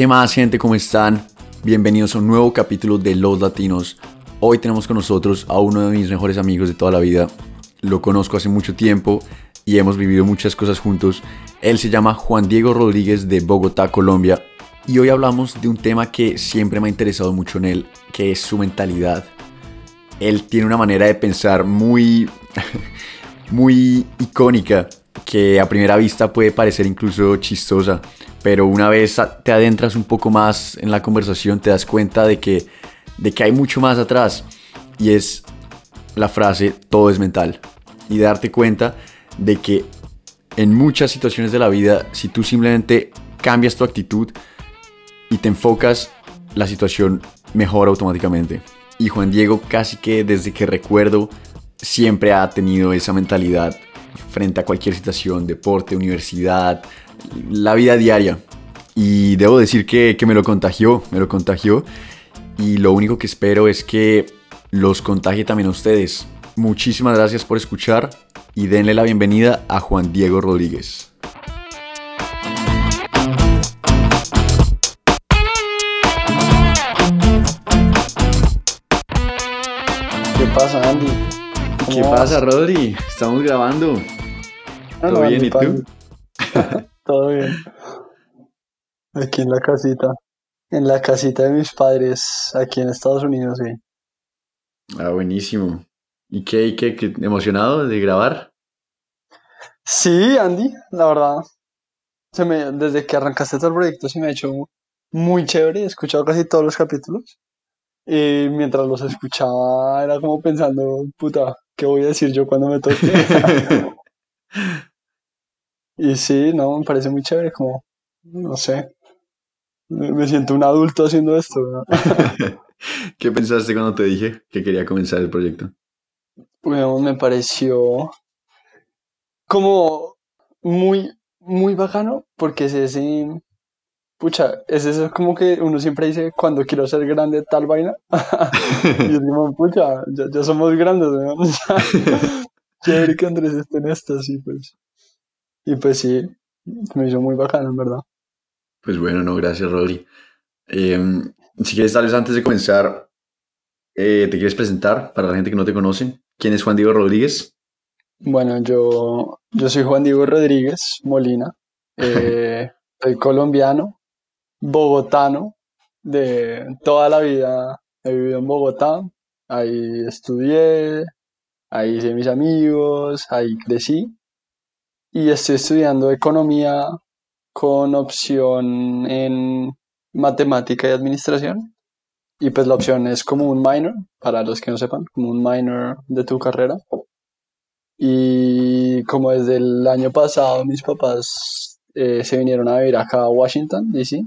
¿Qué más gente? ¿Cómo están? Bienvenidos a un nuevo capítulo de Los Latinos. Hoy tenemos con nosotros a uno de mis mejores amigos de toda la vida. Lo conozco hace mucho tiempo y hemos vivido muchas cosas juntos. Él se llama Juan Diego Rodríguez de Bogotá, Colombia. Y hoy hablamos de un tema que siempre me ha interesado mucho en él, que es su mentalidad. Él tiene una manera de pensar muy, muy icónica, que a primera vista puede parecer incluso chistosa, pero una vez te adentras un poco más en la conversación te das cuenta de que, de que hay mucho más atrás. Y es la frase, todo es mental. Y darte cuenta de que en muchas situaciones de la vida, si tú simplemente cambias tu actitud y te enfocas, la situación mejora automáticamente. Y Juan Diego casi que desde que recuerdo siempre ha tenido esa mentalidad frente a cualquier situación, deporte, universidad, la vida diaria. Y debo decir que, que me lo contagió, me lo contagió. Y lo único que espero es que los contagie también a ustedes. Muchísimas gracias por escuchar y denle la bienvenida a Juan Diego Rodríguez. ¿Qué pasa, Andy? ¿Cómo ¿Qué vas? pasa, Rodri? Estamos grabando. Ah, ¿Todo no, bien? ¿Y tú? Todo bien. Aquí en la casita. En la casita de mis padres, aquí en Estados Unidos, sí. Ah, buenísimo. ¿Y qué, y qué, qué emocionado de grabar? Sí, Andy, la verdad. Se me, desde que arrancaste todo el proyecto se me ha hecho muy chévere. He escuchado casi todos los capítulos. Y mientras los escuchaba era como pensando, puta, ¿qué voy a decir yo cuando me toque? Y sí, no, me parece muy chévere, como, no sé, me, me siento un adulto haciendo esto, ¿no? ¿Qué pensaste cuando te dije que quería comenzar el proyecto? Bueno, me pareció como muy, muy bacano, porque es ese, pucha, es eso como que uno siempre dice, cuando quiero ser grande, tal vaina, y es como, pucha, ya, ya somos grandes, ¿no? Chévere que Andrés esté en esto, sí, pues, y pues sí, me hizo muy bacano, en verdad. Pues bueno, no, gracias, Rodri. Em, si quieres, tal vez antes de comenzar, eh, ¿te quieres presentar para la gente que no te conoce? ¿Quién es Juan Diego Rodríguez? Bueno, yo, yo soy Juan Diego Rodríguez Molina, eh, soy colombiano, bogotano, de toda la vida he vivido en Bogotá, ahí estudié, ahí hice mis amigos, ahí crecí y estoy estudiando economía con opción en matemática y administración y pues la opción es como un minor, para los que no sepan, como un minor de tu carrera. Y como desde el año pasado mis papás eh, se vinieron a vivir acá a Washington, D.C.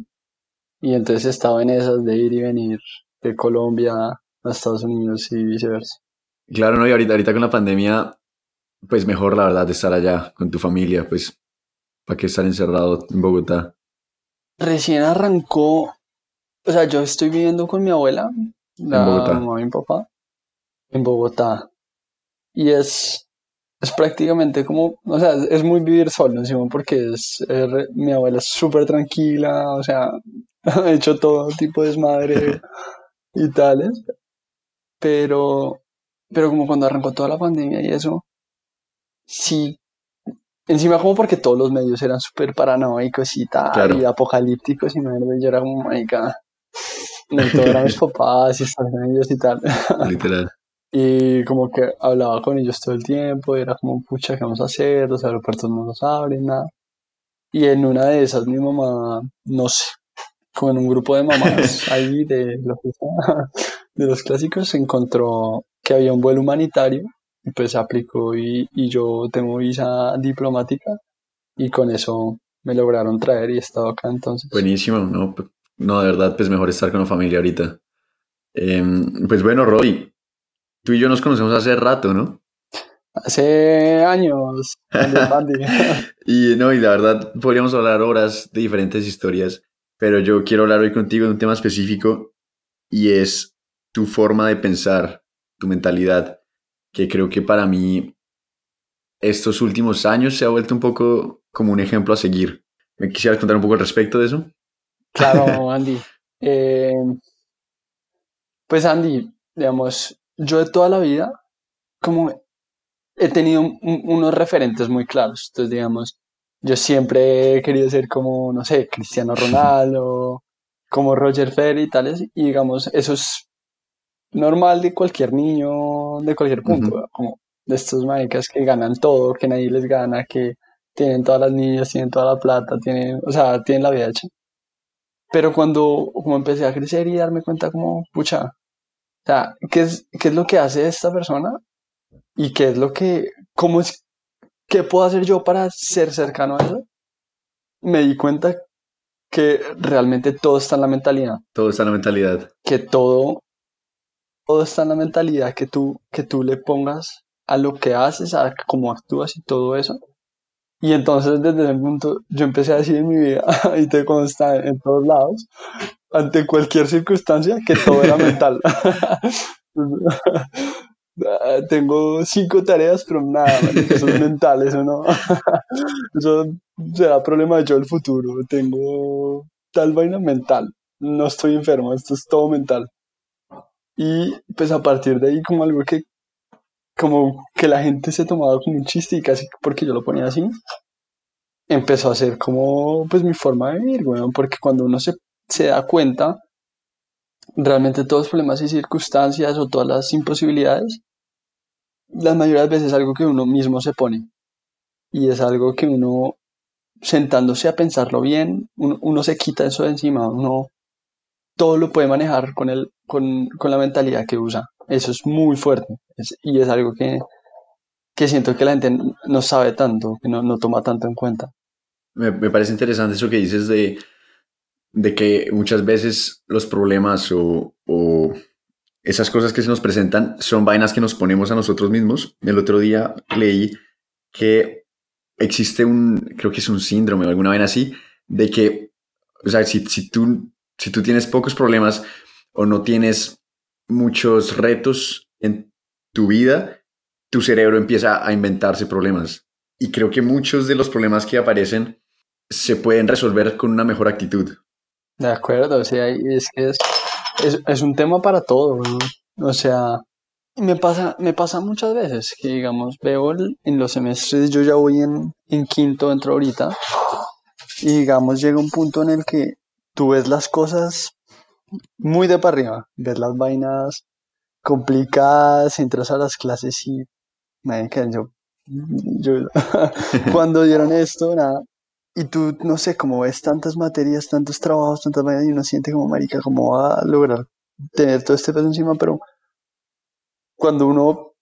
Y entonces estaba en esas de ir y venir de Colombia a Estados Unidos y viceversa. Claro, no, y ahorita, ahorita con la pandemia, pues mejor la verdad de estar allá con tu familia, pues, ¿para qué estar encerrado en Bogotá? Recién arrancó, o sea, yo estoy viviendo con mi abuela, la Bogotá. mamá de mi papá, en Bogotá. Y es, es prácticamente como, o sea, es muy vivir solo encima porque es, es mi abuela es súper tranquila, o sea, ha hecho todo tipo de desmadre y tales. Pero, pero como cuando arrancó toda la pandemia y eso, sí. Encima como porque todos los medios eran súper paranoicos y tal, Claro. y apocalípticos y mierda, y yo era como, marica, no todo eran mis papás y Estados Unidos y tal. Literal. Y como que hablaba con ellos todo el tiempo, y era como, pucha, ¿qué vamos a hacer? Los aeropuertos no los abren, nada. Y en una de esas mi mamá, no sé, como en un grupo de mamás ahí de los, de los clásicos, se encontró que había un vuelo humanitario, pues aplicó y, y yo tengo visa diplomática, y con eso me lograron traer y he estado acá entonces. Buenísimo, no, no, de verdad, pues mejor estar con la familia ahorita. Em, pues bueno, Rodri, tú y yo nos conocemos hace rato, ¿no? Hace años. Y no, y la verdad, podríamos hablar horas de diferentes historias, pero yo quiero hablar hoy contigo de un tema específico y es tu forma de pensar, tu mentalidad, que creo que para mí estos últimos años se ha vuelto un poco como un ejemplo a seguir. ¿Me quisieras contar un poco al respecto de eso? Claro, Andy. Eh, pues Andy, digamos, yo de toda la vida, como he tenido unos referentes muy claros. Entonces, digamos, yo siempre he querido ser como, no sé, Cristiano Ronaldo, como Roger Federer y tales, y digamos, eso es normal de cualquier niño, de cualquier punto, como de estos maricas que ganan todo, que nadie les gana, que tienen todas las niñas, tienen toda la plata, tienen, o sea, tienen la vida hecha. Pero cuando como empecé a crecer y darme cuenta como, pucha, o sea, ¿qué es, qué es lo que hace esta persona? ¿Y qué es lo que, cómo es, qué puedo hacer yo para ser cercano a eso? Me di cuenta que realmente todo está en la mentalidad. Todo está en la mentalidad. Que todo, todo está en la mentalidad que tú, que tú le pongas a lo que haces, a cómo actúas y todo eso. Y entonces desde ese punto yo empecé a decir en mi vida, y te consta en todos lados, ante cualquier circunstancia, que todo era mental. Tengo cinco tareas, pero nada, eso es mental, eso no. eso será problema de yo el futuro. Tengo tal vaina mental. No estoy enfermo, esto es todo mental. Y pues a partir de ahí, como algo que, como que la gente se tomaba como un chiste y casi porque yo lo ponía así, empezó a ser como pues mi forma de vivir, bueno, porque cuando uno se, se da cuenta realmente todos los problemas y circunstancias o todas las imposibilidades, la mayoría de veces es algo que uno mismo se pone. Y es algo que uno, sentándose a pensarlo bien, uno, se quita eso de encima, uno todo lo puede manejar con, el, con, la mentalidad que usa. Eso es muy fuerte y es algo que, que siento que la gente no sabe tanto, que no, no toma tanto en cuenta. Me, me, parece interesante eso que dices de de que muchas veces los problemas o, esas cosas que se nos presentan son vainas que nos ponemos a nosotros mismos. El otro día leí que existe un, creo que es un síndrome o alguna vaina así, de que, o sea, si, si, tú, si tú tienes pocos problemas o no tienes muchos retos en tu vida, tu cerebro empieza a inventarse problemas. Y creo que muchos de los problemas que aparecen se pueden resolver con una mejor actitud. De acuerdo, o sea, es es, es, un tema para todo, O sea, me pasa, me pasa muchas veces que, digamos, veo en los semestres, yo ya voy en, en quinto, entro ahorita, y digamos, llega un punto en el que tú ves las cosas muy de para arriba, ves las vainas complicadas, entras a las clases y, yo, yo cuando dieron esto, nada, y tú, no sé, como ves tantas materias, tantos trabajos, tantas vainas, y uno siente como marica, cómo va a lograr tener todo este peso encima, pero cuando uno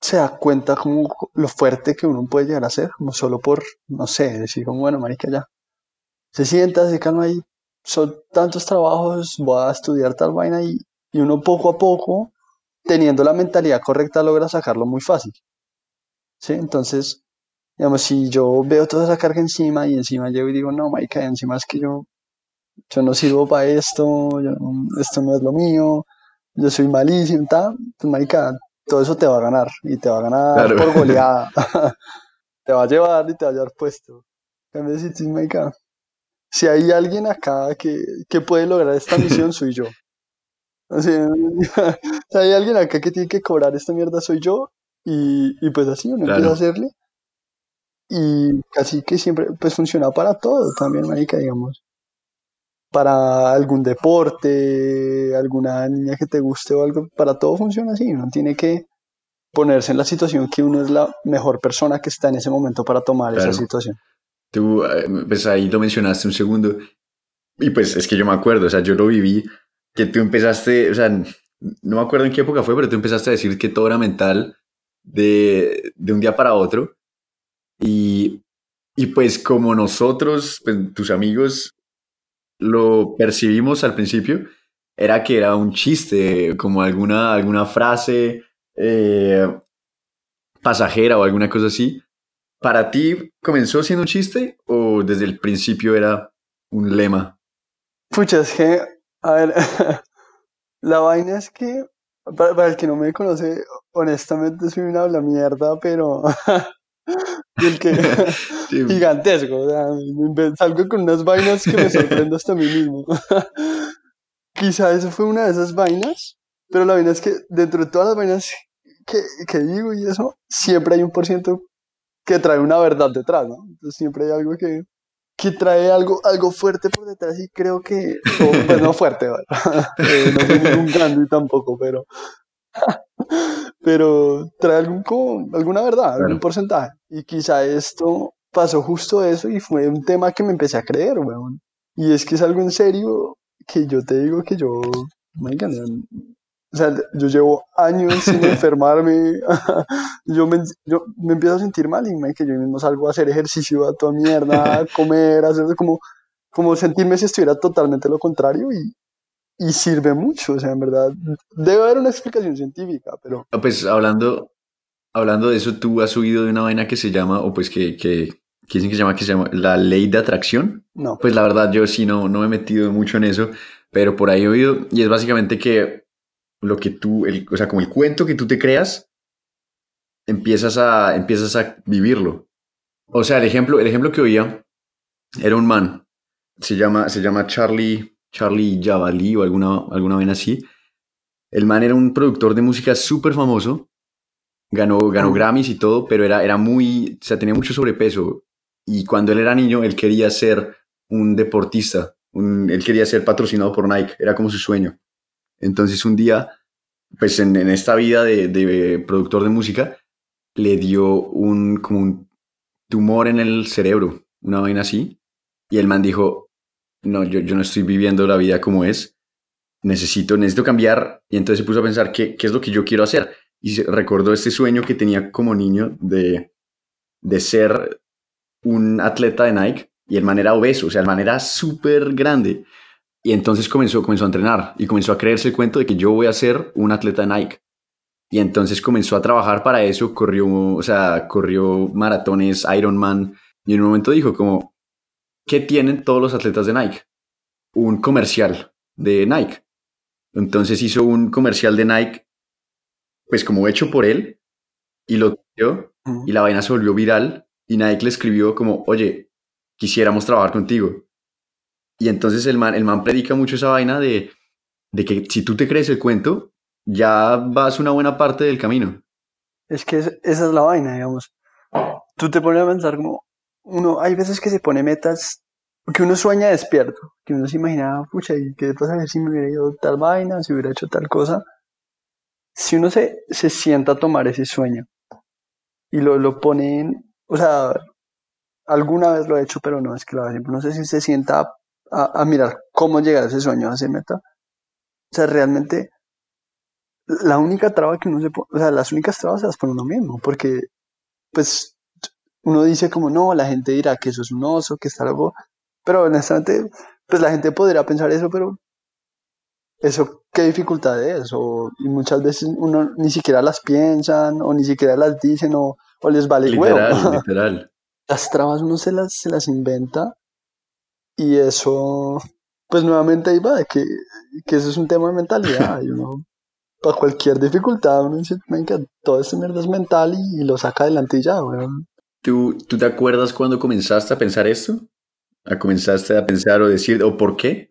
se da cuenta como lo fuerte que uno puede llegar a ser, como solo por, no sé, decir como, bueno, marica, ya. Se sienta, se calma y son tantos trabajos, voy a estudiar tal vaina y, y uno poco a poco, teniendo la mentalidad correcta, logra sacarlo muy fácil. ¿Sí? Entonces, digamos, si yo veo toda esa carga encima y encima llego y digo, no, marica, encima es que yo, yo no sirvo para esto, esto no es lo mío, yo soy malísimo, tal, pues marica, todo eso te va a ganar y te va a ganar por goleada. te va a llevar y te va a llevar puesto. si, marica, si hay alguien acá que, que puede lograr esta misión, soy yo. O sea, si hay alguien acá que tiene que cobrar esta mierda, soy yo. Y, y pues así uno empieza a hacerle y casi que siempre pues funciona para todo también, marica, digamos. Para algún deporte, alguna niña que te guste o algo, para todo funciona así, uno tiene que ponerse en la situación que uno es la mejor persona que está en ese momento para tomar esa situación. Tú, eh, pues ahí lo mencionaste un segundo, y pues es que yo me acuerdo, o sea, yo lo viví, que tú empezaste, o sea, no me acuerdo en qué época fue, pero tú empezaste a decir que todo era mental de, de un día para otro, y, y pues como nosotros, pues, tus amigos, lo percibimos al principio, era que era un chiste, como alguna, alguna frase eh, pasajera o alguna cosa así. ¿Para ti comenzó siendo un chiste o desde el principio era un lema? Pucha, es que, a ver, la vaina es que, para, el que no me conoce, honestamente soy una habla mierda, pero el que gigantesco, o sea, salgo con unas vainas que me sorprendo hasta a mí mismo. Quizá eso fue una de esas vainas, pero la vaina es que dentro de todas las vainas que, que digo y eso, siempre hay un por ciento que trae una verdad detrás, ¿no? Entonces siempre hay algo que, que trae algo, algo fuerte por detrás y creo que, pues no fuerte, ¿vale? Eh, no soy ningún grande tampoco, pero, pero trae algún, como, alguna verdad, algún porcentaje. Y quizá esto pasó justo eso y fue un tema que me empecé a creer, weón. Y es que es algo en serio que yo te digo que yo, me o sea, yo llevo años sin enfermarme. yo, me, yo me empiezo a sentir mal y me que yo mismo salgo a hacer ejercicio, a toda mierda, a comer, a hacer como, como sentirme si estuviera totalmente lo contrario y, y sirve mucho. O sea, en verdad, debe haber una explicación científica, pero. Pues hablando, hablando de eso, tú has subido de una vaina que se llama, o pues que, que, que dicen que se llama, que se llama la ley de atracción. No. Pues la verdad, yo sí no, no me he metido mucho en eso, pero por ahí he oído, y es básicamente que lo que tú, el, o sea, como el cuento que tú te creas, empiezas a, empiezas a vivirlo. O sea, el ejemplo, el ejemplo que oía era un man, se llama, se llama Charlie, Charlie Javali o alguna, alguna vez así. El man era un productor de música súper famoso, ganó, ganó Grammys y todo, pero era, era muy, o sea, tenía mucho sobrepeso. Y cuando él era niño, él quería ser un deportista, él quería ser patrocinado por Nike, era como su sueño. Entonces un día, pues en, esta vida de, productor de música, le dio un, como un tumor en el cerebro, una vaina así. Y el man dijo, no, yo, yo no estoy viviendo la vida como es, necesito, necesito cambiar. Y entonces se puso a pensar, ¿qué, qué es lo que yo quiero hacer? Y recordó este sueño que tenía como niño de, de ser un atleta de Nike. Y el man era obeso, o sea, el man era súper grande. Y entonces comenzó, comenzó a entrenar y comenzó a creerse el cuento de que yo voy a ser un atleta de Nike. Y entonces comenzó a trabajar para eso, corrió, o sea, corrió maratones, Ironman, y en un momento dijo como, ¿qué tienen todos los atletas de Nike? Un comercial de Nike. Entonces hizo un comercial de Nike, pues como hecho por él, y lo dio, y la vaina se volvió viral, y Nike le escribió como, oye, quisiéramos trabajar contigo. Y entonces el man, el man predica mucho esa vaina de, de que si tú te crees el cuento, ya vas una buena parte del camino. Es que esa es la vaina, digamos. Tú te pones a pensar como, uno, hay veces que se pone metas que uno sueña despierto, que uno se imagina, pucha, ¿y qué pasaría si me hubiera ido tal vaina, si hubiera hecho tal cosa? Si uno se, se sienta a tomar ese sueño y lo, lo pone en, o sea, alguna vez lo he hecho, pero no es que lo haga siempre, no sé si se sienta a, mirar cómo llegar a ese sueño, a esa meta. O sea, realmente la única traba que uno se pone, o sea, las únicas trabas se las pone uno mismo, porque pues uno dice como no, la gente dirá que eso es un oso, que está algo, pero honestamente, pues la gente podría pensar eso, pero eso, qué dificultad es, o, y muchas veces uno ni siquiera las piensan, o ni siquiera las dicen, o, o les vale literal, Literal. Las trabas uno se las, se las inventa y eso, pues nuevamente ahí va, que, que eso es un tema de mentalidad. y uno, para cualquier dificultad, uno dice, venga, todo este mierda es mental y, lo saca adelante y ya, weón. ¿Tú, ¿Tú te acuerdas cuando comenzaste a pensar esto? ¿A comenzaste a pensar o decir, o por qué?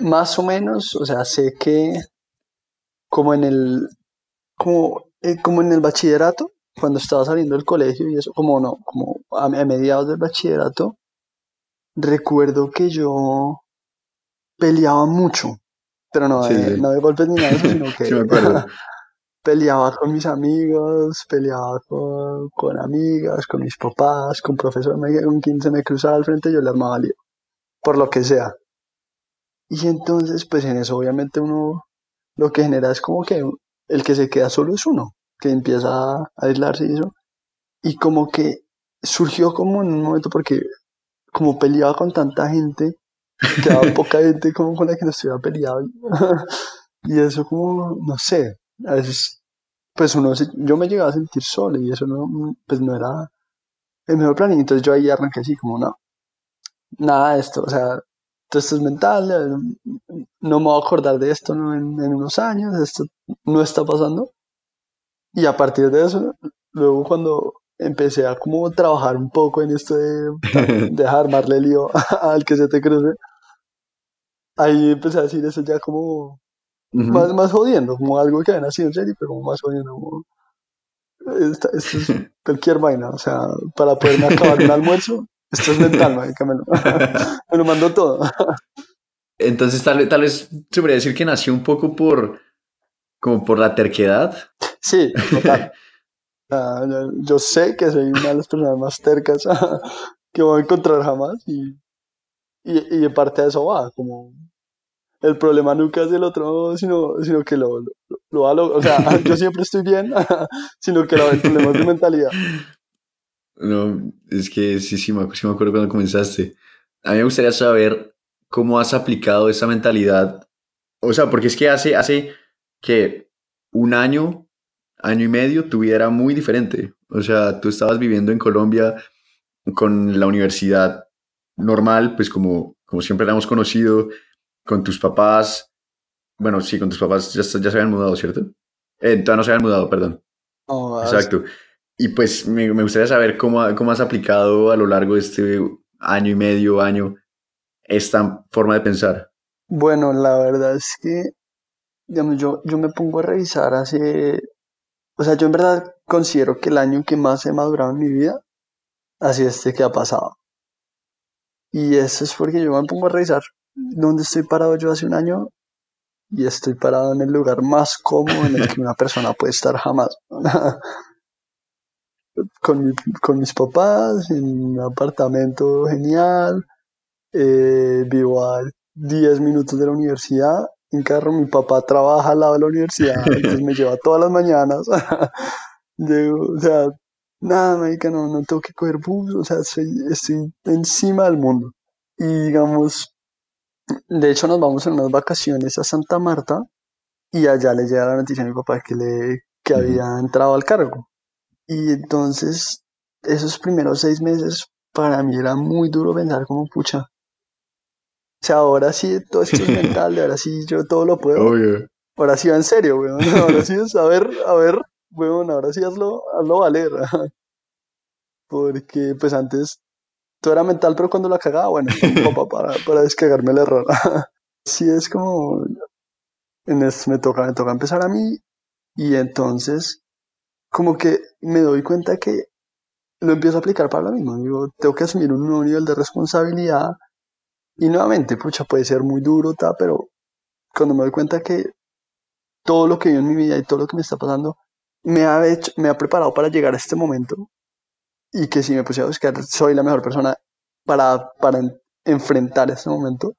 Más o menos, o sea, sé que como en el, como, eh, como en el bachillerato, cuando estaba saliendo del colegio y eso, como no, como a mediados del bachillerato, recuerdo que yo peleaba mucho, pero no, de, no de golpes ni nada de eso, sino que peleaba con mis amigos, peleaba con, amigas, con mis papás, con profesores, con quien se me cruzaba al frente yo le armaba lío, por lo que sea. Y entonces, pues en eso obviamente uno lo que genera es como que el que se queda solo es uno, que empieza a aislarse y eso. Y como que surgió como en un momento porque como peleaba con tanta gente, quedaba poca gente como con la que no estuviera peleado. y eso como, no sé, a veces, pues uno, yo me llegaba a sentir solo y eso no, pues no era el mejor plan. Y entonces yo ahí arranqué así como, no, nada de esto, o sea, todo esto es mental, eh, no me voy a acordar de esto en, en unos años, esto no está pasando. Y a partir de eso, luego cuando empecé a como trabajar un poco en esto de dejar armarle lío al que se te cruce, ahí empecé a decir eso ya como más, más jodiendo, como algo que había nacido en serio, pero como más jodiendo, como esto, es cualquier vaina, o sea, para poderme acabar un almuerzo, esto es mental, marica, me lo, me lo mandó todo. Entonces tal, tal vez se podría decir que nació un poco por, como por la terquedad. Sí, total. Yo sé que soy una de las personas más tercas que voy a encontrar jamás y, y, y en parte de eso va, como el problema nunca es el otro, sino, sino que lo, lo, lo, lo o sea, yo siempre estoy bien, sino que el problema es de mentalidad. No, es que sí, sí me, sí me acuerdo cuando comenzaste. A mí me gustaría saber cómo has aplicado esa mentalidad. O sea, porque es que hace, hace que un año, año y medio, tu vida era muy diferente. O sea, tú estabas viviendo en Colombia con la universidad normal, pues como, como siempre la hemos conocido, con tus papás. Bueno, sí, con tus papás ya, ya se habían mudado, ¿cierto? Eh, todavía no se habían mudado, perdón. Oh, Exacto. Y pues me, me, gustaría saber cómo, cómo has aplicado a lo largo de este año y medio, año, esta forma de pensar. Bueno, la verdad es que, digamos, yo, yo me pongo a revisar hace, o sea, yo en verdad considero que el año que más he madurado en mi vida ha sido este que ha pasado. Y eso es porque yo me pongo a revisar dónde estoy parado yo hace un año y estoy parado en el lugar más cómodo en el que una persona puede estar jamás. con, con mis papás, en un apartamento genial, eh, vivo a 10 minutos de la universidad, en carro mi papá trabaja al lado de la universidad, entonces me lleva todas las mañanas. Llego, o sea, nada, médica, no, no tengo que coger bus, o sea, estoy, estoy encima del mundo. Y digamos, de hecho nos vamos en unas vacaciones a Santa Marta y allá le llega la noticia a mi papá que, le, que había entrado al cargo. Y entonces, esos primeros seis meses para mí era muy duro pensar como pucha. O sea, ahora sí todo esto es mental, ahora sí yo todo lo puedo. Obvio. Ahora sí va en serio, weón. Ahora sí es, a ver, a ver, weón, ahora sí hazlo, hazlo valer. Porque pues antes todo era mental, pero cuando la cagaba, bueno, papá para, para descargarme el error. sí es como, en esto me toca, me toca empezar a mí y entonces como que me doy cuenta que lo empiezo a aplicar para lo mismo. Digo, tengo que asumir un nuevo nivel de responsabilidad y nuevamente, pucha, puede ser muy duro, ta, pero cuando me doy cuenta que todo lo que vivo en mi vida y todo lo que me está pasando me ha, hecho, me ha preparado para llegar a este momento y que si me pusiera a buscar soy la mejor persona para, para enfrentar este momento.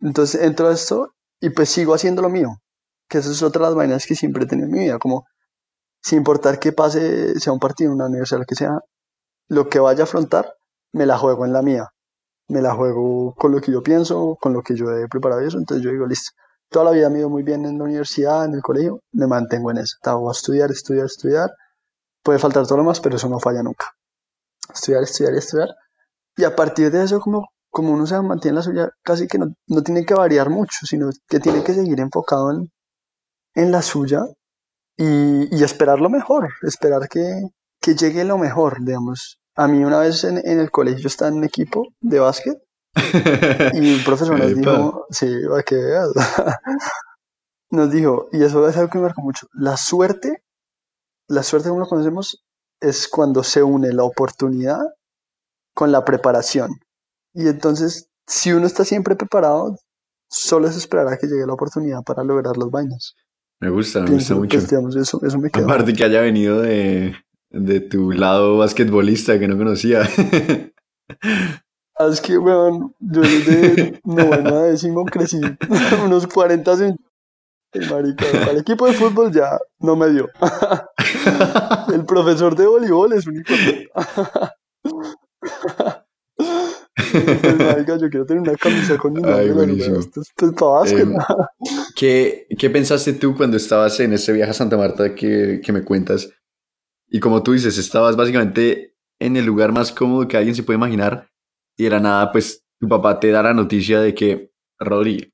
Entonces entro a esto y pues sigo haciendo lo mío, que eso es otra de las vainas que siempre he tenido en mi vida, como sin importar qué pase, sea un partido, una universidad, lo que sea, lo que vaya a afrontar, me la juego en la mía. Me la juego con lo que yo pienso, con lo que yo he preparado y eso. Entonces yo digo, listo, toda la vida me ido muy bien en la universidad, en el colegio, me mantengo en eso. Voy a estudiar, estudiar, estudiar. Puede faltar todo lo más, pero eso no falla nunca. Estudiar, estudiar estudiar. Y a partir de eso, como, como uno se mantiene en la suya, casi que no, no tiene que variar mucho, sino que tiene que seguir enfocado en, en la suya y, y esperar lo mejor, esperar que, que, llegue lo mejor, digamos. A mí una vez en, en el colegio estaba en un equipo de básquet y un profesor nos dijo, sí, para que veas, nos dijo, y eso es algo que me marcó mucho, la suerte, la suerte como lo conocemos, es cuando se une la oportunidad con la preparación. Y entonces, si uno está siempre preparado, solo es esperar a que llegue la oportunidad para lograr los baños. Me gusta, me gusta mucho. Pues, digamos, eso, eso me queda. Aparte que haya venido de, de tu lado basquetbolista que no conocía. Es que, weón, yo desde novena décimo crecí unos 40 centímetros. Marica, el equipo de fútbol ya no me dio. El profesor de voleibol es un hijo de... Pues, marica, yo quiero tener una camisa con mi nombre. Buenísimo. Esto es pues, para básquet. Eh, ¿qué, ¿Qué pensaste tú cuando estabas en ese viaje a Santa Marta que, que me cuentas? Y como tú dices, estabas básicamente en el lugar más cómodo que alguien se puede imaginar y de la nada, pues tu papá te da la noticia de que, Rodri,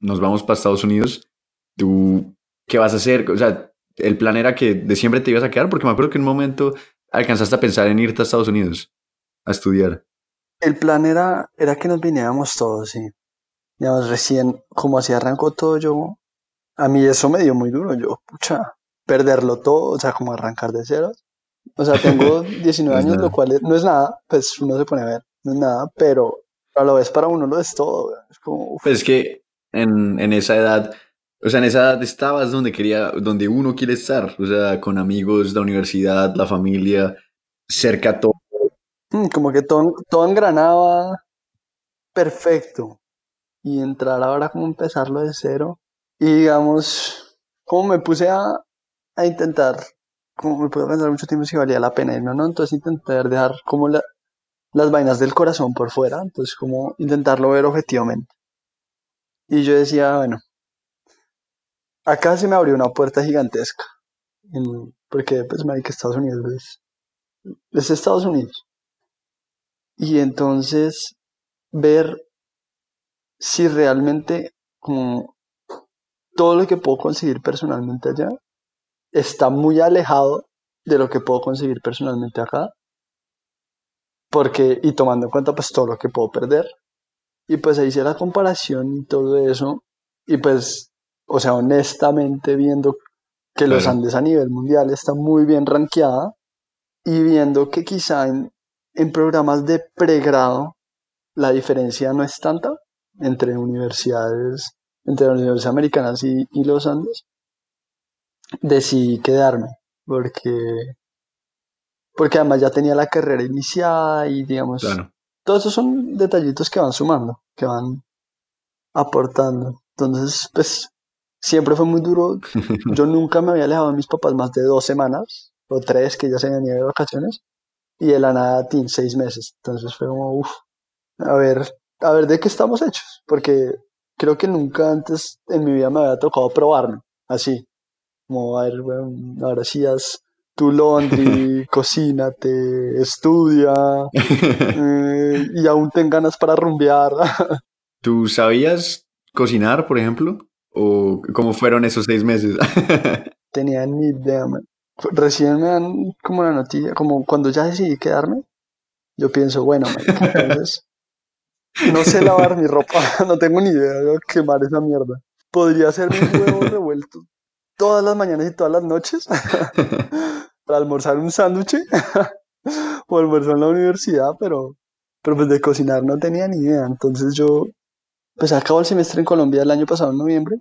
nos vamos para Estados Unidos, tú, ¿qué vas a hacer? O sea, el plan era que de siempre te ibas a quedar, porque me acuerdo que en un momento alcanzaste a pensar en irte a Estados Unidos a estudiar? El plan era, era que nos viniéramos todos, sí. Digamos, recién, como así arrancó todo, yo, a mí eso me dio muy duro, yo, pucha, perderlo todo, o sea, como arrancar de cero. O sea, tengo 19 años, lo cual no es nada, pues uno se pone a ver, no es nada, pero a la vez para uno lo es todo. Es como, Pues es que en, en esa edad, o sea, en esa edad estabas donde quería, donde uno quiere estar, o sea, con amigos, la universidad, la familia, cerca a todo. Mm, como que todo, todo engranaba perfecto. Y entrar ahora como empezarlo de cero. Y digamos, como me puse a, a intentar, como me pude pensar mucho tiempo si valía la pena irme o no, entonces intentar dejar como la, las vainas del corazón por fuera, entonces como intentarlo ver objetivamente. Y yo decía, bueno, acá se me abrió una puerta gigantesca, en- porque pues que Estados Unidos es, es Estados Unidos. Y entonces ver si realmente como todo lo que puedo conseguir personalmente allá está muy alejado de lo que puedo conseguir personalmente acá. Porque, y tomando en cuenta pues todo lo que puedo perder. Y pues ahí hice la comparación y todo eso. Y pues, o sea, honestamente viendo que los. Andes a nivel mundial está muy bien rankeada y viendo que quizá en, en programas de pregrado la diferencia no es tanta entre universidades, entre las universidades americanas y, y los Andes, decidí quedarme porque, porque además ya tenía la carrera iniciada y digamos, Claro. todos esos son detallitos que van sumando, que van aportando. Entonces, pues siempre fue muy duro. Yo nunca me había alejado de mis papás más de dos semanas o tres que ya se habían ido de vacaciones y de la nada, tin, seis meses. Entonces fue como, uff, a ver, a ver de qué estamos hechos, porque creo que nunca antes en mi vida me había tocado probarme así, como a ver, bueno, ahora sí haz tu laundry, cocínate, estudia eh, y aún ten ganas para rumbear. ¿Tú sabías cocinar, por ejemplo? ¿O cómo fueron esos seis meses? Tenía ni idea, man. Recién me dan como la noticia, como cuando ya decidí quedarme, yo pienso, bueno, man, entonces no sé lavar mi ropa, no tengo ni idea de quemar esa mierda. Podría hacer mis huevos revueltos todas las mañanas y todas las noches para almorzar un sándwich o almorzar en la universidad, pero, pero pues de cocinar no tenía ni idea. Entonces yo, pues acabo el semestre en Colombia el año pasado, en noviembre,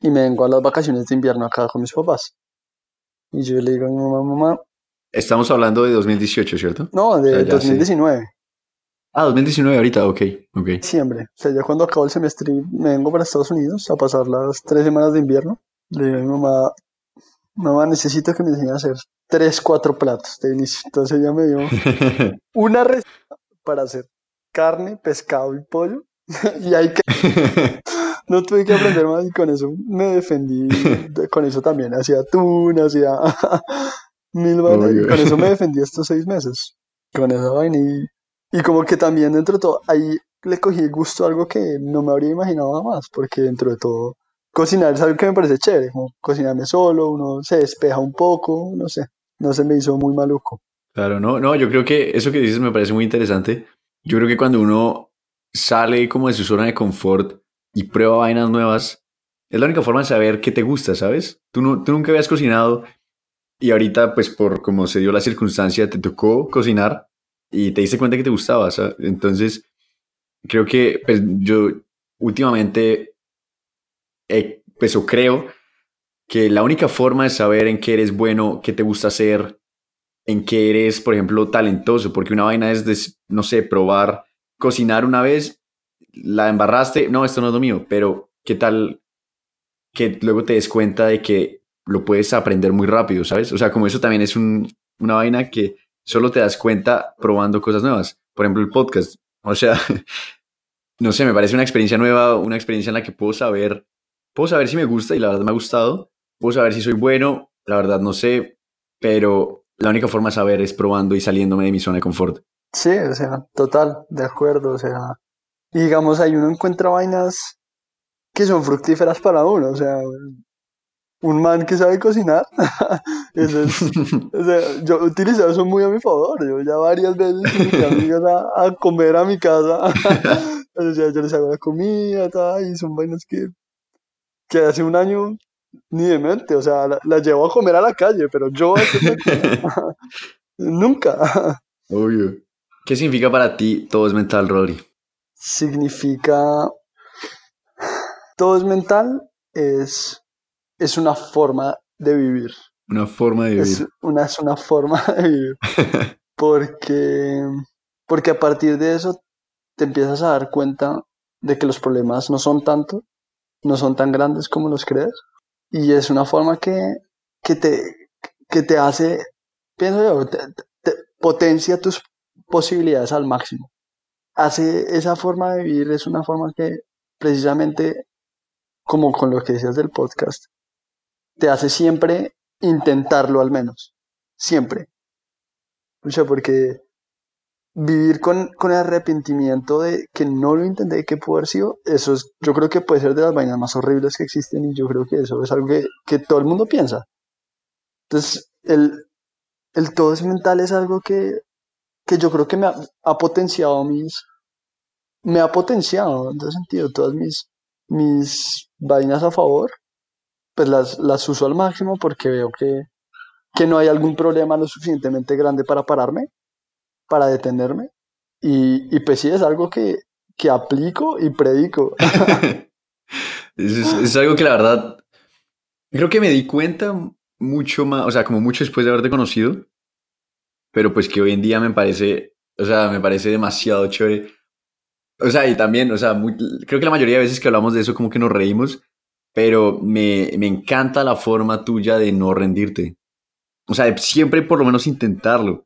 y me vengo a las vacaciones de invierno acá con mis papás. Y yo le digo a mi mamá, mamá, Estamos hablando de 2018, ¿cierto? no, de O sea, ya 2019, Ah, 2019 ahorita, ok, ok. diciembre. O sea, ya cuando acabo el semestre me vengo para Estados Unidos a pasar las tres semanas de invierno. Le digo a mi mamá, mamá, necesito que me enseñe a hacer tres, cuatro platos de inicio. Entonces ella me dio una receta para hacer carne, pescado y pollo. y ahí que no tuve que aprender más y con eso me defendí. de- Con eso también hacía atún, hacía mil vainas. y Obvio. con eso me defendí estos seis meses. Con esa vaina. Y, y como que también dentro de todo, ahí le cogí el gusto a algo que no me habría imaginado más. Porque dentro de todo, cocinar es algo que me parece chévere. Como cocinarme solo, uno se despeja un poco, no sé. No se me hizo muy maluco. Claro, no, no, yo creo que eso que dices me parece muy interesante. Yo creo que cuando uno sale como de su zona de confort y prueba vainas nuevas, es la única forma de saber qué te gusta, ¿sabes? Tú, no, tú nunca habías cocinado y ahorita, pues por como se dio la circunstancia, te tocó cocinar y te diste cuenta que te gustaba, ¿sabes? Entonces, creo que pues, yo últimamente, eh, pues o creo que la única forma de saber en qué eres bueno, qué te gusta hacer, en qué eres, por ejemplo, talentoso, porque una vaina es, no sé, probar, cocinar una vez, la embarraste, no, esto no es lo mío, pero qué tal que luego te des cuenta de que lo puedes aprender muy rápido, ¿sabes? O sea, como eso también es un, una vaina que solo te das cuenta probando cosas nuevas. Por ejemplo, el podcast. O sea, no sé, me parece una experiencia nueva, una experiencia en la que puedo saber, puedo saber si me gusta y la verdad me ha gustado, puedo saber si soy bueno, la verdad no sé, pero la única forma de saber es probando y saliéndome de mi zona de confort. Sí, o sea, total, de acuerdo, o sea, y digamos, ahí uno encuentra vainas que son fructíferas para uno, o sea, un man que sabe cocinar. eso es, o sea, yo utilizo eso muy a mi favor. Yo ya varias veces mis amigas a, a, comer a mi casa. o sea, yo les hago la comida y son vainas que, que hace un año ni de mente. O sea, la, la llevo a comer a la calle, pero yo nunca. Obvio. ¿Qué significa para ti todo es mental, Rodri? Significa todo es mental es es una forma de vivir. Una forma de vivir. Es una, es una forma de vivir. porque, porque a partir de eso te empiezas a dar cuenta de que los problemas no son tanto, no son tan grandes como los crees. Y es una forma que, que, te, que te hace, pienso yo, te, potencia tus posibilidades al máximo. Hace esa forma de vivir, es una forma que precisamente, como con lo que decías del podcast, te hace siempre intentarlo al menos. Siempre. O sea, porque vivir con, con el arrepentimiento de que no lo intenté, que pudo haber sido, eso es, yo creo que puede ser de las vainas más horribles que existen y yo creo que eso es algo que, que todo el mundo piensa. Entonces, el, el todo es mental es algo que, que yo creo que me ha, ha potenciado mis, me ha potenciado en ese sentido, todas mis, mis vainas a favor pues las, las uso al máximo porque veo que, que no hay algún problema lo suficientemente grande para pararme, para detenerme. Y, y pues sí, es algo que, que aplico y predico. es, es, algo que la verdad, creo que me di cuenta mucho más, o sea, como mucho después de haberte conocido, pero pues que hoy en día me parece, o sea, me parece demasiado chévere. O sea, y también, o sea, muy, creo que la mayoría de veces que hablamos de eso como que nos reímos, pero me, me encanta la forma tuya de no rendirte. O sea, siempre por lo menos intentarlo.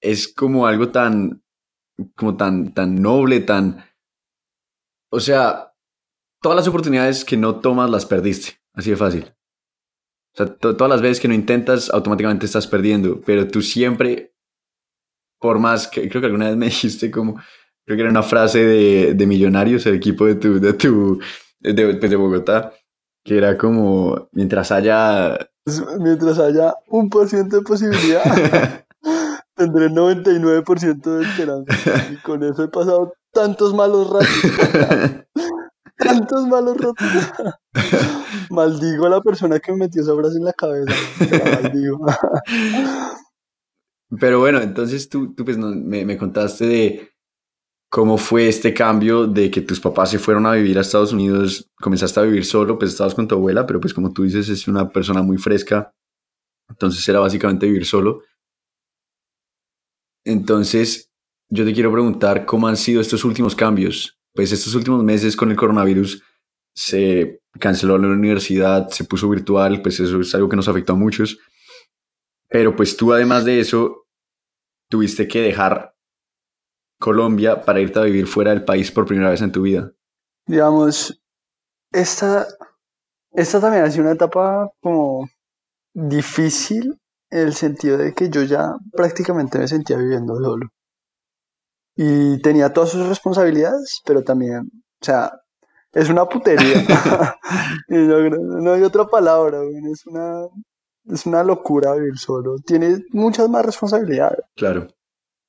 Es como algo tan, como tan, tan noble, tan... O sea, todas las oportunidades que no tomas las perdiste, así de fácil. O sea, todas las veces que no intentas, automáticamente estás perdiendo, pero tú siempre, por más que creo que alguna vez me dijiste como, creo que era una frase de, de Millonarios, el equipo de tu, de tu, de, pues, de Bogotá, que era como, mientras haya... Mientras haya un por ciento de posibilidad, tendré 99% de esperanza. Y con eso he pasado tantos malos ratos. tantos malos ratos. maldigo a la persona que me metió esa frase en la cabeza. maldigo. Pero bueno, entonces tú, tú pues, me, me contaste de ¿Cómo fue este cambio de que tus papás se fueron a vivir a Estados Unidos? Comenzaste a vivir solo, pues estabas con tu abuela, pero pues como tú dices, es una persona muy fresca. Entonces era básicamente vivir solo. Entonces, yo te quiero preguntar cómo han sido estos últimos cambios. Pues estos últimos meses con el coronavirus se canceló la universidad, se puso virtual, pues eso es algo que nos afectó a muchos. Pero pues tú además de eso, tuviste que dejar Colombia para irte a vivir fuera del país por primera vez en tu vida? Digamos, esta, esta también ha sido una etapa como difícil en el sentido de que yo ya prácticamente me sentía viviendo solo. Y tenía todas sus responsabilidades, pero también, o sea, es una putería. no hay otra palabra, es una, es una locura vivir solo. Tiene muchas más responsabilidades. Claro.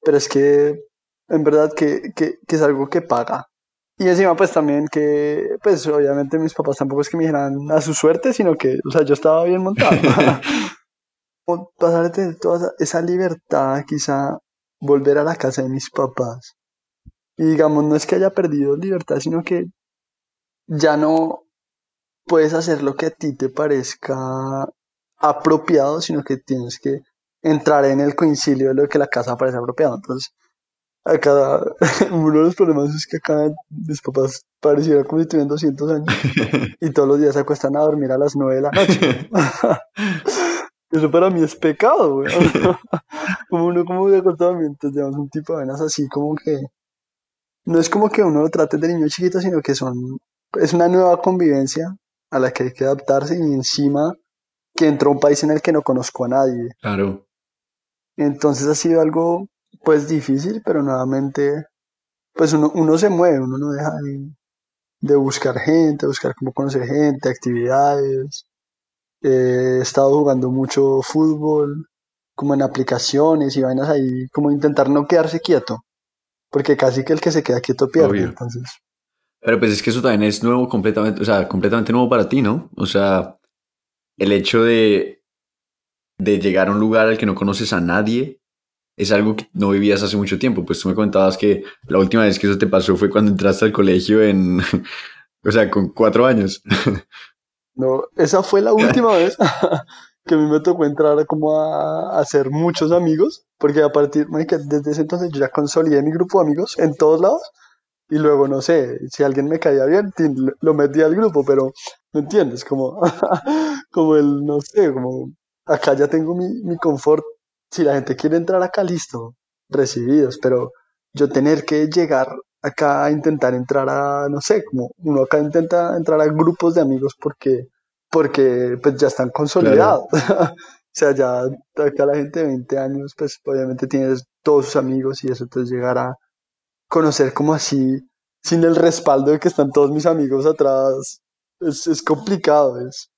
Pero es que en verdad que, que, que, es algo que paga. Y encima pues también que, pues obviamente mis papás tampoco es que me dijeran a su suerte, sino que, o sea, yo estaba bien montado. Pasar de tener toda esa libertad, quizá volver a la casa de mis papás. Y digamos, no es que haya perdido libertad, sino que ya no puedes hacer lo que a ti te parezca apropiado, sino que tienes que entrar en el coincidio de lo que la casa parece apropiado. Entonces, acá, uno de los problemas es que acá mis papás parecieran como si tuvieran 200 años y todos los días se acuestan a dormir a las 9 de la noche. Eso para mí es pecado, güey. como uno como de acostamiento, digamos, un tipo de venas así como que no es como que uno lo trate de niño chiquito, sino que son es una nueva convivencia a la que hay que adaptarse y encima que entró a un país en el que no conozco a nadie. Claro. Entonces ha sido algo pues difícil, pero nuevamente, pues uno, uno se mueve, uno no deja de, de buscar gente, buscar cómo conocer gente, actividades. He estado jugando mucho fútbol, como en aplicaciones y vainas ahí, como intentar no quedarse quieto, porque casi que el que se queda quieto pierde, entonces. Pero pues es que eso también es nuevo completamente, o sea, completamente nuevo para ti, ¿no? O sea, el hecho de, de llegar a un lugar al que no conoces a nadie es algo que no vivías hace mucho tiempo. Pues tú me comentabas que la última vez que eso te pasó fue cuando entraste al colegio en, o sea, con cuatro años. No, esa fue la última vez que a mí me tocó entrar como a, hacer muchos amigos, porque a partir, desde ese entonces yo ya consolidé mi grupo de amigos en todos lados, y luego, no sé, si alguien me caía bien, lo metí al grupo, pero, ¿me entiendes? Como, como el, no sé, como, acá ya tengo mi, mi confort, si la gente quiere entrar acá, listo, recibidos, pero yo tener que llegar acá a intentar entrar a, no sé, como uno acá intenta entrar a grupos de amigos porque, porque pues ya están consolidados. o sea, ya acá la gente de 20 años, pues obviamente tienes todos sus amigos y eso, entonces llegar a conocer como así, sin el respaldo de que están todos mis amigos atrás, es, es complicado, es,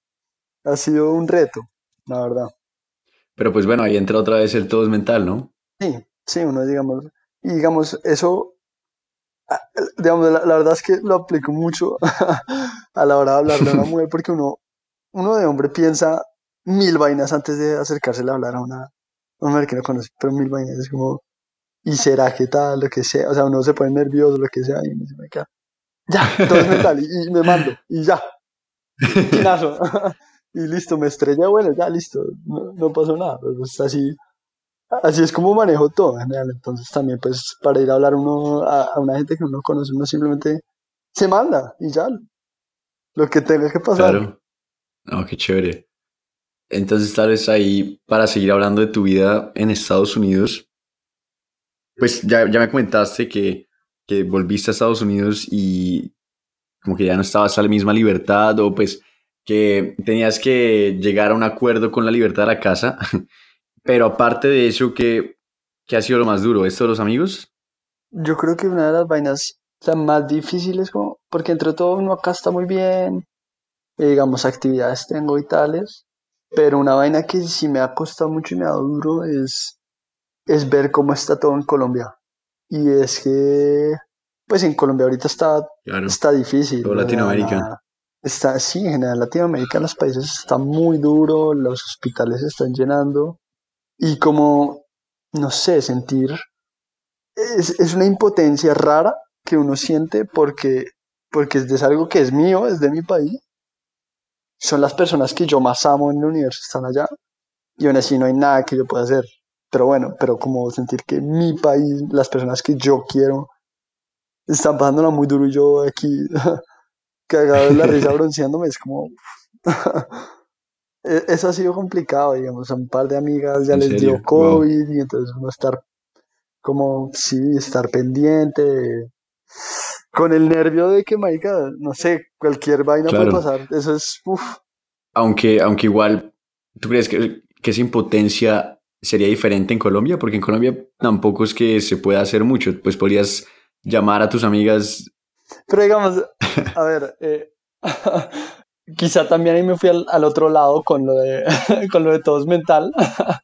ha sido un reto, la verdad. Pero pues bueno, ahí entra otra vez el todo es mental, ¿no? Sí, sí, uno digamos, y digamos, eso digamos, la, verdad es que lo aplico mucho a la hora de hablar de una mujer porque uno, uno de hombre piensa mil vainas antes de acercarse a hablar a una, mujer que no conoce, pero mil vainas es como, ¿y será que tal? Lo que sea, o sea, uno se pone nervioso, lo que sea, y me, me queda, ya, todo es mental, y, me mando, y ya, y listo, me estrella, bueno, ya, listo, no, no pasó nada, pues así, así es como manejo todo en general. Entonces también pues para ir a hablar uno a, una gente que uno conoce, uno simplemente se manda y ya. Lo que tenga que pasar. Claro. No, qué chévere. Entonces tal vez ahí para seguir hablando de tu vida en Estados Unidos, pues ya, ya me comentaste que, que volviste a Estados Unidos y como que ya no estabas a la misma libertad o pues que tenías que llegar a un acuerdo con la libertad de la casa. Pero aparte de eso, ¿qué, ha sido lo más duro? ¿Esto de los amigos? Yo creo que una de las vainas más difíciles, como, porque entre todo uno acá está muy bien, eh, digamos, actividades tengo y tales, pero una vaina que sí me ha costado mucho y me ha dado duro es, es ver cómo está todo en Colombia. Y es que, pues en Colombia ahorita está, está difícil. Todo Latinoamérica. Está, sí, en general Latinoamérica, los países está muy duro, los hospitales se están llenando y como, no sé, sentir, es, es, una impotencia rara que uno siente porque, porque es algo que es mío, es de mi país. Son las personas que yo más amo en el universo, están allá. Y aún así no hay nada que yo pueda hacer. Pero bueno, pero como sentir que mi país, las personas que yo quiero, están pasándola muy duro y yo aquí cagado de la risa bronceándome, es como... E, eso ha sido complicado, digamos, a un par de amigas ya les dio COVID y entonces uno estar como, sí, estar pendiente, con el nervio de que, marica, no sé, cualquier vaina puede pasar, eso es, uff. Aunque, aunque igual, ¿tú crees que, que esa impotencia sería diferente en Colombia? Porque en Colombia tampoco es que se pueda hacer mucho, pues podrías llamar a tus amigas. Pero digamos, a ver, eh, quizá también ahí me fui al, otro lado con lo de con lo de todos mental.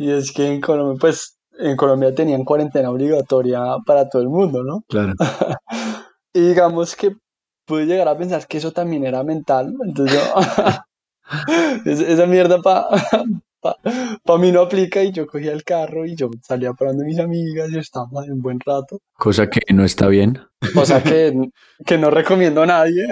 Y es que en Colombia pues en Colombia tenían cuarentena obligatoria para todo el mundo no claro. Y digamos que pude llegar a pensar que eso también era mental entonces esa mierda para pa, mí no aplica y yo cogía el carro y yo salía parando mis amigas y estábamos un buen rato. Cosa que no está bien. Cosa que, que no recomiendo a nadie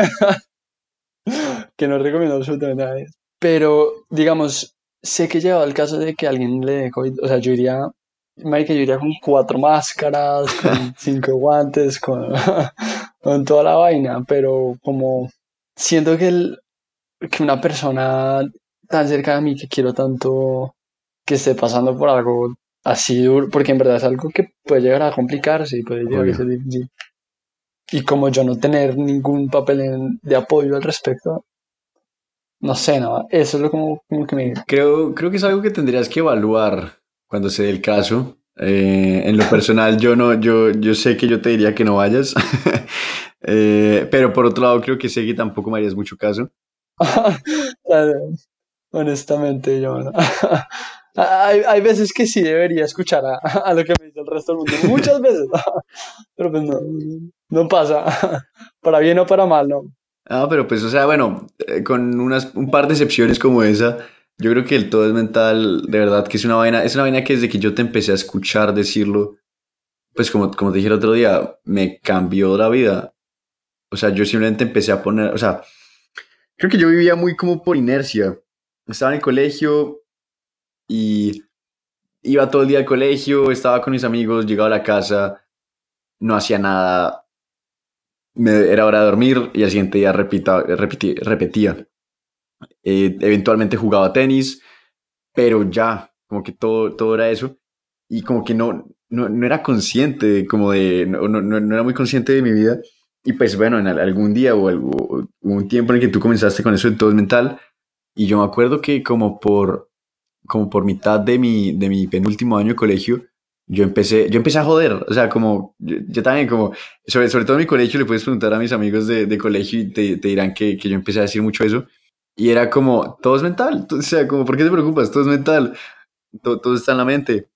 que no recomiendo absolutamente a nadie. Pero, digamos, sé que he llegado al caso de que alguien le dé COVID. O sea, yo iría, Mike, yo iría con cuatro máscaras, con cinco guantes, con, con toda la vaina. Pero como siento que, el, que una persona tan cerca de mí que quiero tanto que esté pasando por algo así duro, porque en verdad es algo que puede llegar a complicarse y puede llegar a ser difícil y como yo no tener ningún papel de apoyo al respecto, no sé, no, eso es lo como, que me... Creo, creo que es algo que tendrías que evaluar cuando se dé el caso. Eh, en lo personal, yo no, yo, yo sé que yo te diría que no vayas, eh, pero por otro lado creo que sé que tampoco me harías mucho caso. Honestamente, yo no. hay, hay, veces que sí debería escuchar a, a, lo que me dice el resto del mundo. Muchas veces. pero pues no, no pasa. Para bien o para mal, no. Ah, pero pues, o sea, bueno, eh, con unas, un par de excepciones como esa, yo creo que el todo es mental, de verdad, que es una vaina, es una vaina que desde que yo te empecé a escuchar decirlo, pues como, como te dije el otro día, me cambió la vida. O sea, yo simplemente empecé a poner, o sea, creo que yo vivía muy como por inercia. Estaba en el colegio y iba todo el día al colegio, estaba con mis amigos, llegaba a la casa, no hacía nada, me, era hora de dormir y al siguiente día repita, repetía. Eh, eventualmente jugaba tenis, pero ya, como que todo, todo era eso. Y como que no, no, no era consciente, como de, no, no, no, era muy consciente de mi vida. Y pues bueno, en algún día o, algo, un tiempo en el que tú comenzaste con eso todo mental. Y yo me acuerdo que como por, como por mitad de mi, de mi penúltimo año de colegio, yo empecé, yo empecé a joder, o sea, como, yo, también como, sobre, sobre todo en mi colegio, le puedes preguntar a mis amigos de, de colegio y te, te dirán que, que, yo empecé a decir mucho eso, y era como, todo es mental, o sea, como, ¿por qué te preocupas? Todo es mental, todo, todo está en la mente,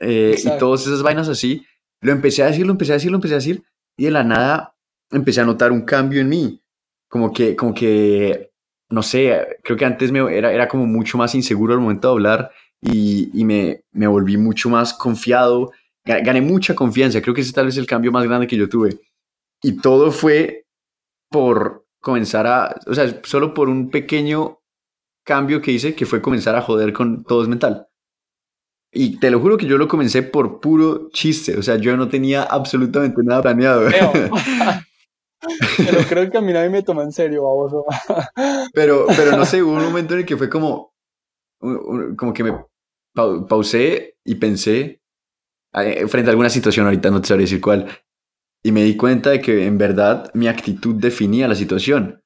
eh, y todas esas vainas así, lo empecé a decir, lo empecé a decir, lo empecé a decir, y de la nada empecé a notar un cambio en mí, como que, como que, no sé, creo que antes me, era, era como mucho más inseguro al momento de hablar, y, y me, me, volví mucho más confiado, gané mucha confianza, creo que ese tal vez el cambio más grande que yo tuve. Y todo fue por comenzar a, o sea, solo por un pequeño cambio que hice, que fue comenzar a joder con todo es mental. Y te lo juro que yo lo comencé por puro chiste, o sea, yo no tenía absolutamente nada planeado. Pero creo que a mí nadie me toma en serio, baboso. Pero, pero no sé, hubo un momento en el que fue como, como que me pausé y pensé eh, frente a alguna situación, ahorita no te sabría decir cuál, y me di cuenta de que en verdad mi actitud definía la situación.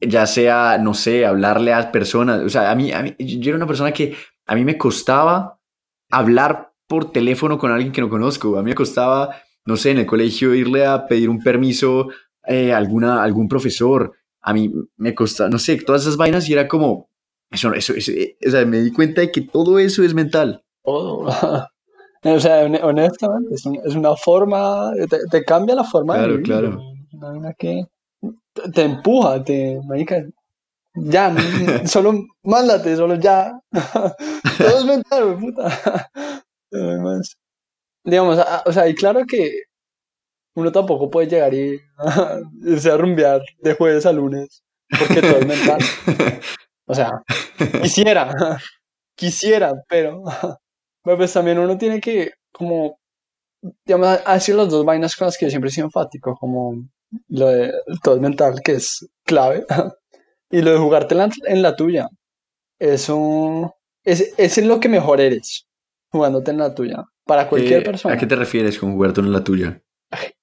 Ya sea, no sé, hablarle a personas, o sea, a mí, a mí yo era una persona que a mí me costaba hablar por teléfono con alguien que no conozco, a mí me costaba, no sé, en el colegio irle a pedir un permiso eh, a alguna, algún profesor, a mí me costaba, no sé, todas esas vainas y era como, eso, eso, o sea, me di cuenta de que todo eso es mental. Todo. o sea, honestamente, es, es una forma, te, cambia la forma claro, de vivir. Claro, Una que te empuja, te, ya, solo mándate, solo ya. todo es mental, puta. Además, digamos, o sea, y claro que uno tampoco puede llegar y irse a rumbear de jueves a lunes, porque todo es mental. O sea, quisiera, quisiera, pero pues también uno tiene que, como, digamos, hacer las dos vainas con las que yo siempre he sido enfático, como lo de todo mental, que es clave, y lo de jugarte en la, tuya. Eso es, es lo que mejor eres, jugándote en la tuya, para cualquier eh, persona. ¿A qué te refieres con jugarte en la tuya?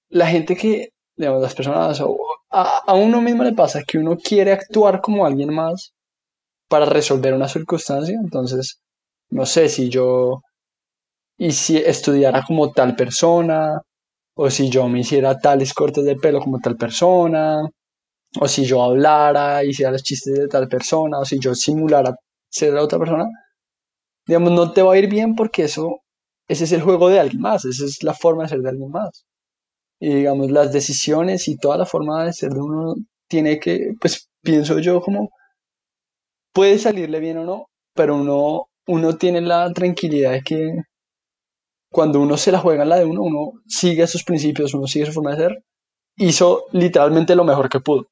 La gente que, digamos, las personas, a, a uno mismo le pasa que uno quiere actuar como alguien más para resolver una circunstancia. Entonces, no sé si yo y si estudiara como tal persona, o si yo me hiciera tales cortes de pelo como tal persona, o si yo hablara, hiciera los chistes de tal persona, o si yo simulara ser la otra persona, digamos, no te va a ir bien porque eso, ese es el juego de alguien más, esa es la forma de ser de alguien más. Y digamos, las decisiones y toda la forma de ser de uno tiene que, pues pienso yo como puede salirle bien o no, pero uno, uno tiene la tranquilidad de que cuando uno se la juega en la de uno, uno sigue sus principios, uno sigue su forma de ser, hizo literalmente lo mejor que pudo.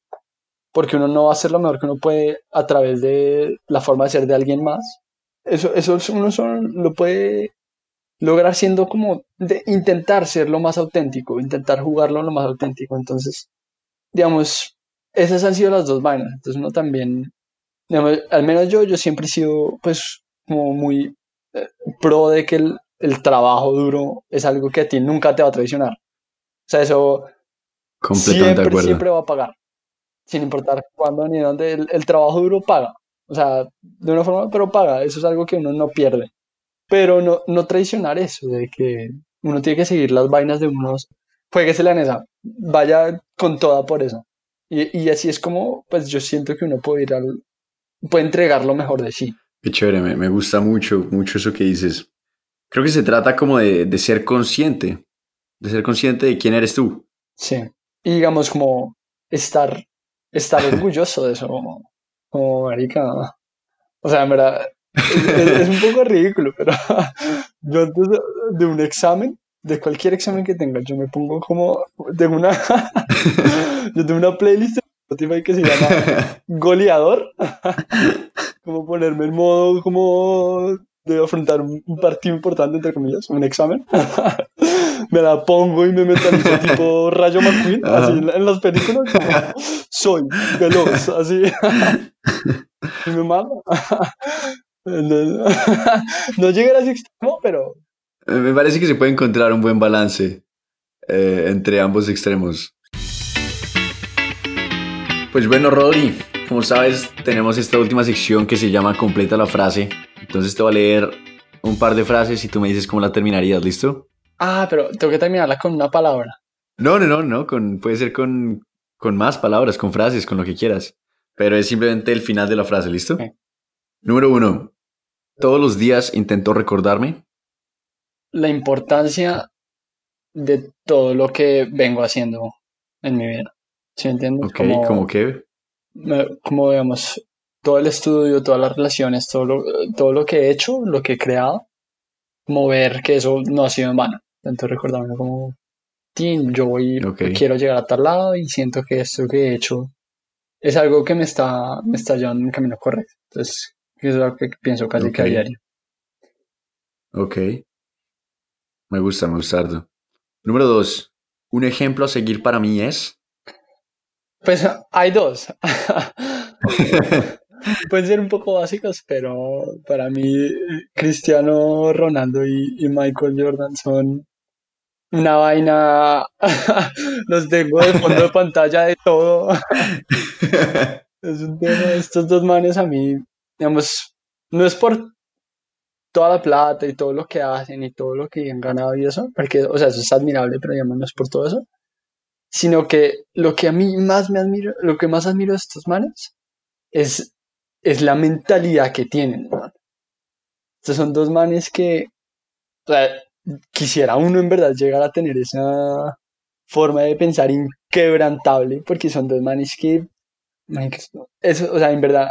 Porque uno no va a hacer lo mejor que uno puede a través de la forma de ser de alguien más. Eso, eso uno solo lo puede lograr siendo como de intentar ser lo más auténtico, intentar jugarlo lo más auténtico. Entonces, digamos, esas han sido las dos vainas. Entonces uno también al menos yo, yo siempre he sido, pues, como muy eh, pro de que el, el, trabajo duro es algo que a ti nunca te va a traicionar. O sea, eso siempre, siempre va a pagar. Sin importar cuándo ni dónde. El, el, trabajo duro paga. O sea, de una forma, pero paga. Eso es algo que uno no pierde. Pero no, no traicionar eso, de que uno tiene que seguir las vainas de unos. Jueguesela en esa. Vaya con toda por eso. Y, y así es como, pues yo siento que uno puede ir al, puede entregar lo mejor de sí. Qué chévere, me, me gusta mucho, mucho eso que dices. Creo que se trata como de, de ser consciente, de ser consciente de quién eres tú. Sí. Y digamos como estar, estar orgulloso de eso, como, como marica. O sea, en verdad, es, un poco ridículo, pero yo antes de, un examen, de cualquier examen que tenga, yo me pongo como, tengo una, yo tengo una playlist Spotify que se llama Goleador, como ponerme en modo como de afrontar un partido importante, entre comillas, un examen. me la pongo y me mentalizo tipo Rayo McQueen, Ajá. así en, la- en las películas, como, soy veloz, así. y me mando. no, llegué a ese extremo, pero Eh, Me parece que se puede encontrar un buen balance eh, entre ambos extremos. Pues bueno, Rodri, como sabes, tenemos esta última sección que se llama Completa la frase. Entonces te voy a leer un par de frases y tú me dices cómo la terminarías, ¿listo? Ah, pero tengo que terminarla con una palabra. No, no, no, no, con, puede ser con, con más palabras, con frases, con lo que quieras. Pero es simplemente el final de la frase, ¿listo? Número uno. Todos los días intento recordarme. La importancia de todo lo que vengo haciendo en mi vida. ¿Sí me entiendes? Ok, como que. me- como digamos, todo el estudio, todas las relaciones, todo lo, todo lo que he hecho, lo que he creado, como ver que eso no ha sido en vano. Entonces recordarme como, "Tin, yo voy, Ok. quiero llegar a tal lado y siento que esto que he hecho es algo que me está, me está llevando en el camino correcto. Entonces, eso es algo que pienso casi que a diario. Ok. Me gusta, me gusta. Número dos. Un ejemplo a seguir para mí es. Pues hay dos. Pueden ser un poco básicos, pero para mí Cristiano Ronaldo y, y Michael Jordan son una vaina. Los tengo de fondo de pantalla de todo. Es un tema. Estos dos manes a mí, digamos, no es por toda la plata y todo lo que hacen y todo lo que han ganado y eso, porque, o sea, eso es admirable, pero digamos, no es por todo eso, sino que lo que a mí más me admiro, lo que más admiro de estos manes es, es la mentalidad que tienen. Estos son dos manes que, o sea, quisiera uno en verdad llegar a tener esa forma de pensar inquebrantable, porque son dos manes que, o sea, en verdad,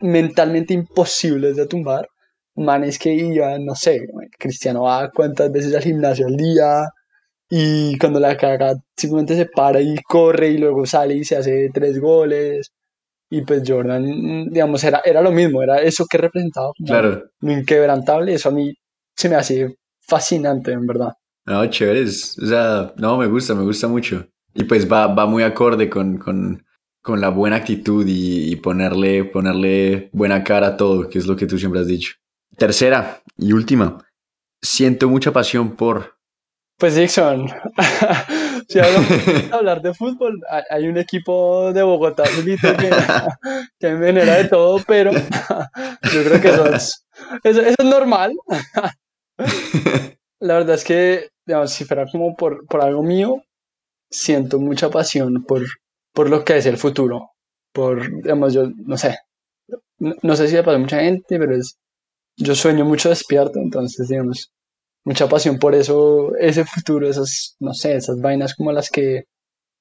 mentalmente imposibles de tumbar. Manes que iban, no sé, Cristiano va cuántas veces al gimnasio al día y cuando la caga simplemente se para y corre y luego sale y se hace tres goles. Y pues Jordan, digamos, era, era lo mismo, era eso que representaba Claro. lo inquebrantable. Eso a mí se me hace fascinante, en verdad. No, chévere. O sea, no, me gusta, me gusta mucho. Y pues va, va muy acorde con, con, con la buena actitud y, y ponerle, ponerle buena cara a todo, que es lo que tú siempre has dicho. Tercera y última. Siento mucha pasión por. Pues Dixon, si hablamos de hablar de fútbol, hay- un equipo de Bogotá solito que, que me genera de todo, pero yo creo que eso es, eso, eso es normal. La verdad es que, digamos, si fuera como por, por algo mío, siento mucha pasión por, por lo que es el futuro. Por, digamos, yo no sé, no, no sé si le pasa a mucha gente, pero es, yo sueño mucho despierto, entonces, digamos, mucha pasión por eso, ese futuro, esas, no sé, esas vainas como las que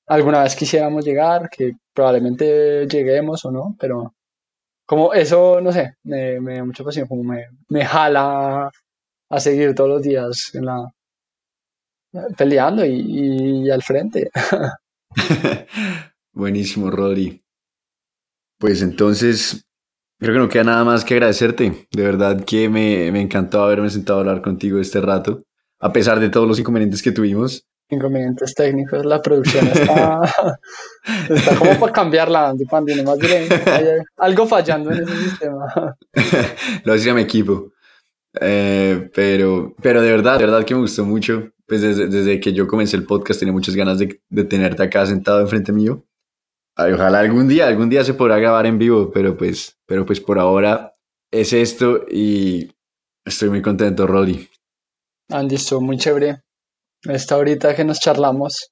alguna vez quisiéramos llegar, que probablemente lleguemos o no, pero como eso, no sé, me, me da mucha pasión, como me, me jala a seguir todos los días en la peleando y, y al frente. Buenísimo, Rodri. Pues entonces, creo que no queda nada más que agradecerte. De verdad que me, me encantó haberme sentado a hablar contigo este rato, a pesar de todos los inconvenientes que tuvimos. Inconvenientes técnicos, la producción está, está como para cambiarla, Andy Pandy, nomás diré, hay algo fallando en ese sistema. Lo voy a decir a mi equipo. Eh, pero, pero de verdad, de verdad que me gustó mucho. Pues desde, desde que yo comencé el podcast tenía muchas ganas de, de tenerte acá sentado enfrente mío. Ojalá algún día, algún día se podrá grabar en vivo, pero pues, pero pues por ahora es esto y estoy muy contento, Rodri. Andy, estuvo muy chévere. Esta ahorita que nos charlamos,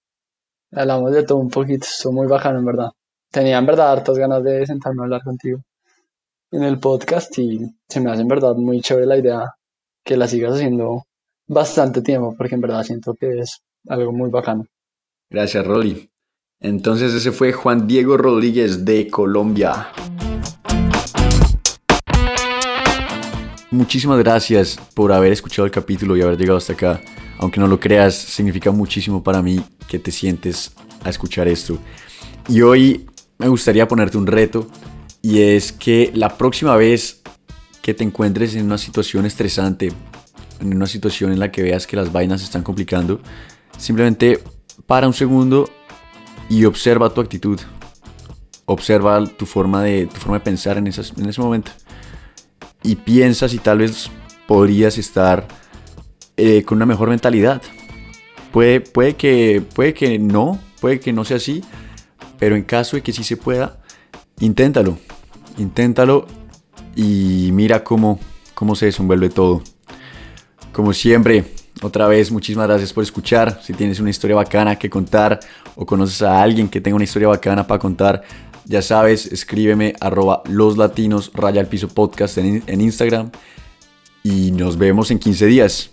hablamos de todo un poquito, estuvo muy bacano, en verdad. tenía en verdad hartas ganas de sentarme a hablar contigo en el podcast y se me hace en verdad muy chévere la idea que la sigas haciendo bastante tiempo porque en verdad siento que es algo muy bacano. Gracias, Rolly. Entonces ese fue Juan Diego Rodríguez de Colombia. Muchísimas gracias por haber escuchado el capítulo y haber llegado hasta acá. Aunque no lo creas, significa muchísimo para mí que te sientes a escuchar esto. Y hoy me gustaría ponerte un reto y es que la próxima vez que te encuentres en una situación estresante, en una situación en la que veas que las vainas se están complicando, simplemente para un segundo y observa tu actitud. Observa tu forma de, tu forma de pensar en, esas, en ese momento. Y piensa si tal vez podrías estar eh, con una mejor mentalidad. Puede, puede, que, puede que no, puede que no sea así, pero en caso de que sí se pueda, inténtalo. Inténtalo y mira cómo, cómo se desenvuelve todo. Como siempre, otra vez, muchísimas gracias por escuchar. Si tienes una historia bacana que contar o conoces a alguien que tenga una historia bacana para contar, ya sabes, escríbeme arroba los latinos raya al piso podcast en, en Instagram y nos vemos en 15 días.